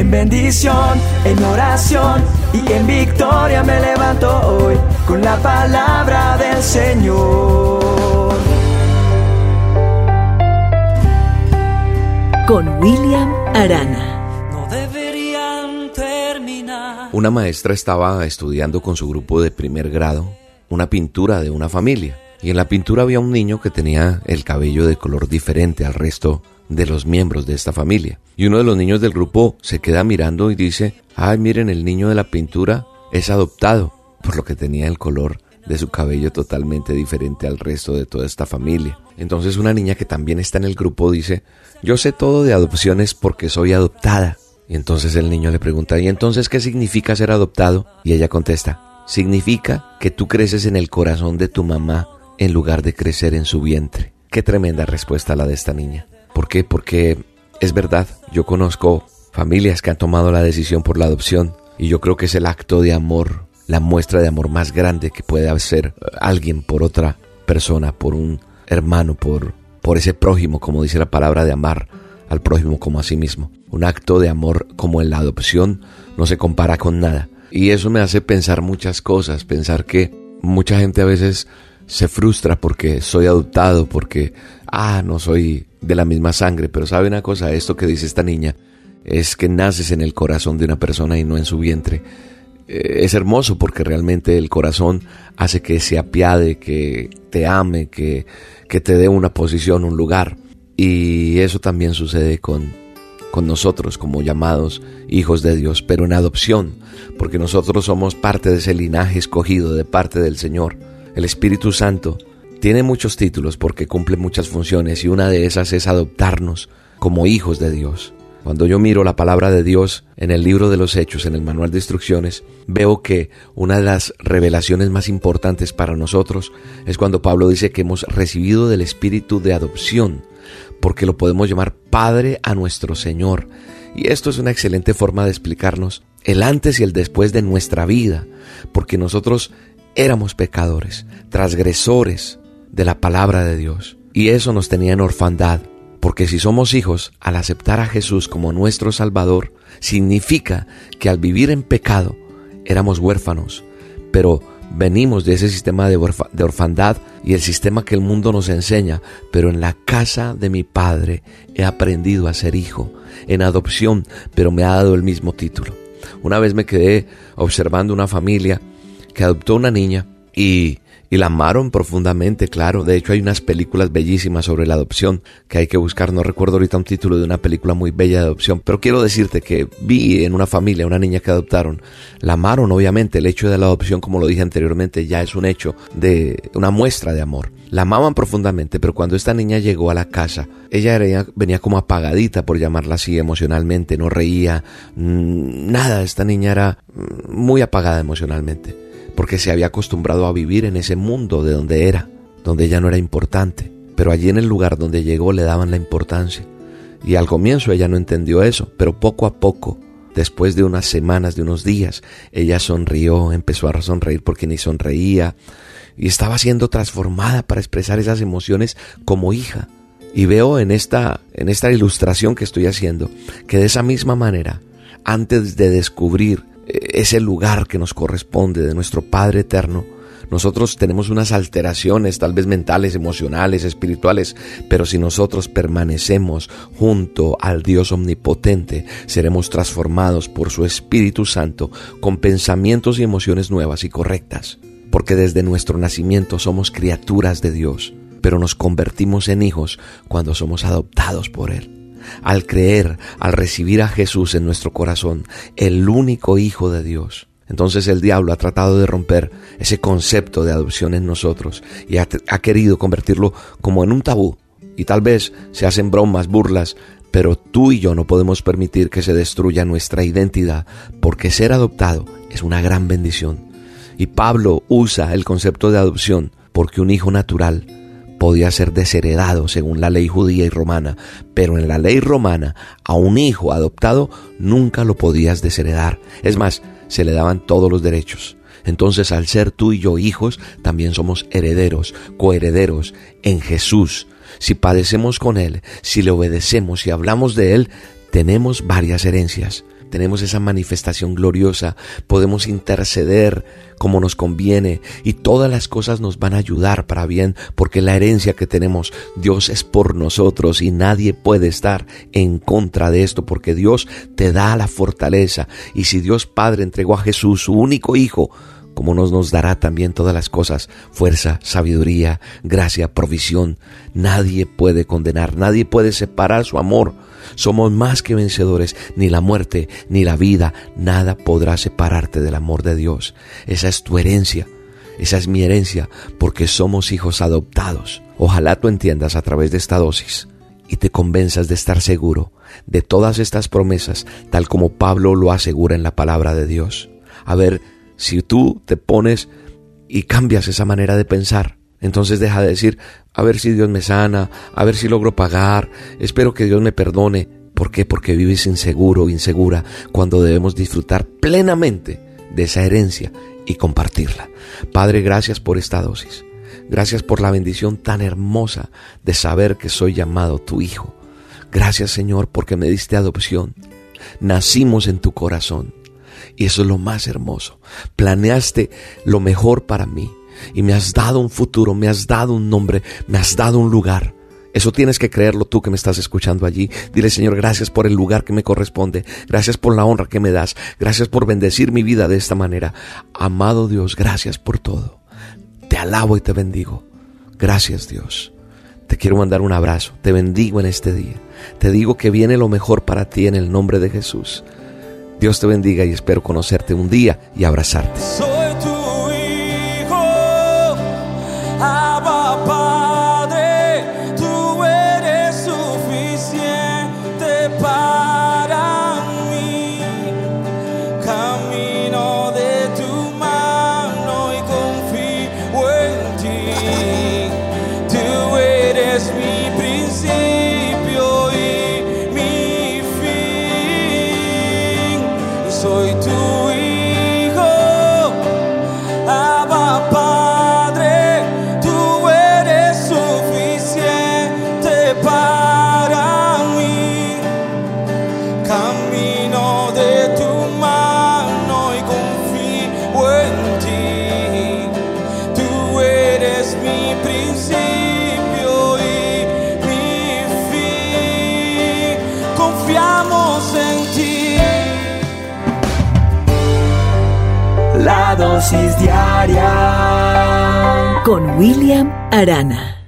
En bendición, en oración y en victoria me levanto hoy con la palabra del Señor. Con William Arana. Una maestra estaba estudiando con su grupo de primer grado una pintura de una familia. Y en la pintura había un niño que tenía el cabello de color diferente al resto de los miembros de esta familia. Y uno de los niños del grupo se queda mirando y dice, ay miren, el niño de la pintura es adoptado, por lo que tenía el color de su cabello totalmente diferente al resto de toda esta familia. Entonces una niña que también está en el grupo dice, yo sé todo de adopciones porque soy adoptada. Y entonces el niño le pregunta, ¿y entonces qué significa ser adoptado? Y ella contesta, significa que tú creces en el corazón de tu mamá en lugar de crecer en su vientre. Qué tremenda respuesta la de esta niña. ¿Por qué? Porque es verdad, yo conozco familias que han tomado la decisión por la adopción y yo creo que es el acto de amor, la muestra de amor más grande que puede hacer alguien por otra persona, por un hermano, por, por ese prójimo, como dice la palabra de amar al prójimo como a sí mismo. Un acto de amor como en la adopción no se compara con nada. Y eso me hace pensar muchas cosas, pensar que mucha gente a veces se frustra porque soy adoptado, porque, ah, no soy de la misma sangre, pero sabe una cosa, esto que dice esta niña es que naces en el corazón de una persona y no en su vientre. Eh, es hermoso porque realmente el corazón hace que se apiade, que te ame, que, que te dé una posición, un lugar. Y eso también sucede con, con nosotros como llamados hijos de Dios, pero en adopción, porque nosotros somos parte de ese linaje escogido de parte del Señor. El Espíritu Santo tiene muchos títulos porque cumple muchas funciones y una de esas es adoptarnos como hijos de Dios. Cuando yo miro la palabra de Dios en el libro de los Hechos, en el manual de instrucciones, veo que una de las revelaciones más importantes para nosotros es cuando Pablo dice que hemos recibido del Espíritu de adopción, porque lo podemos llamar Padre a nuestro Señor. Y esto es una excelente forma de explicarnos el antes y el después de nuestra vida, porque nosotros éramos pecadores, transgresores de la palabra de Dios. Y eso nos tenía en orfandad, porque si somos hijos, al aceptar a Jesús como nuestro Salvador, significa que al vivir en pecado éramos huérfanos, pero Venimos de ese sistema de, orfandad y el sistema que el mundo nos enseña, pero en la casa de mi padre he aprendido a ser hijo, en adopción, pero me ha dado el mismo título. Una vez me quedé observando una familia que adoptó una niña y y la amaron profundamente, claro. De hecho, hay unas películas bellísimas sobre la adopción que hay que buscar. No recuerdo ahorita un título de una película muy bella de adopción, pero quiero decirte que vi en una familia una niña que adoptaron. La amaron, obviamente. El hecho de la adopción, como lo dije anteriormente, ya es un hecho de una muestra de amor. La amaban profundamente, pero cuando esta niña llegó a la casa, ella venía como apagadita, por llamarla así, emocionalmente. No reía, mm, nada. Esta niña era mm, muy apagada emocionalmente porque se había acostumbrado a vivir en ese mundo de donde era, donde ella no era importante. Pero allí en el lugar donde llegó le daban la importancia. Y al comienzo ella no entendió eso, pero poco a poco, después de unas semanas, de unos días, ella sonrió, empezó a sonreír porque ni sonreía y estaba siendo transformada para expresar esas emociones como hija. Y veo en esta, en esta ilustración que estoy haciendo que de esa misma manera, antes de descubrir ese lugar que nos corresponde de nuestro Padre eterno, nosotros tenemos unas alteraciones, tal vez mentales, emocionales, espirituales, pero si nosotros permanecemos junto al Dios omnipotente, seremos transformados por su Espíritu Santo con pensamientos y emociones nuevas y correctas, porque desde nuestro nacimiento somos criaturas de Dios, pero nos convertimos en hijos cuando somos adoptados por Él al creer, al recibir a Jesús en nuestro corazón, el único Hijo de Dios. Entonces el diablo ha tratado de romper ese concepto de adopción en nosotros y ha, querido convertirlo como en un tabú. Y tal vez se hacen bromas, burlas, pero tú y yo no podemos permitir que se destruya nuestra identidad, porque ser adoptado es una gran bendición. Y Pablo usa el concepto de adopción porque un hijo natural podía ser desheredado según la ley judía y romana, pero en la ley romana a un hijo adoptado nunca lo podías desheredar. Es más, se le daban todos los derechos. Entonces al ser tú y yo hijos, también somos herederos, coherederos en Jesús. Si padecemos con Él, si le obedecemos y hablamos de Él, tenemos varias herencias. Tenemos esa manifestación gloriosa, podemos interceder como nos conviene y todas las cosas nos van a ayudar para bien porque la herencia que tenemos, Dios es por nosotros y nadie puede estar en contra de esto porque Dios te da la fortaleza. Y si Dios Padre entregó a Jesús, su único Hijo, como nos, nos dará también todas las cosas, fuerza, sabiduría, gracia, provisión. Nadie puede condenar, nadie puede separar su amor. Somos más que vencedores, ni la muerte, ni la vida, nada podrá separarte del amor de Dios. Esa es tu herencia, esa es mi herencia, porque somos hijos adoptados. Ojalá tú entiendas a través de esta dosis y te convenzas de estar seguro de todas estas promesas, tal como Pablo lo asegura en la palabra de Dios. A ver, si tú te pones y cambias esa manera de pensar, entonces deja de decir, a ver si Dios me sana, a ver si logro pagar, espero que Dios me perdone. ¿Por qué? Porque vives inseguro insegura cuando debemos disfrutar plenamente de esa herencia y compartirla. Padre, gracias por esta dosis. Gracias por la bendición tan hermosa de saber que soy llamado tu hijo. Gracias Señor porque me diste adopción. Nacimos en tu corazón. Y eso es lo más hermoso. Planeaste lo mejor para mí. Y me has dado un futuro, me has dado un nombre, me has dado un lugar. Eso tienes que creerlo tú que me estás escuchando allí. Dile, Señor, gracias por el lugar que me corresponde. Gracias por la honra que me das. Gracias por bendecir mi vida de esta manera. Amado Dios, gracias por todo. Te alabo y te bendigo. Gracias Dios. Te quiero mandar un abrazo. Te bendigo en este día. Te digo que viene lo mejor para ti en el nombre de Jesús. Dios te bendiga y espero conocerte un día y abrazarte. Con William Arana.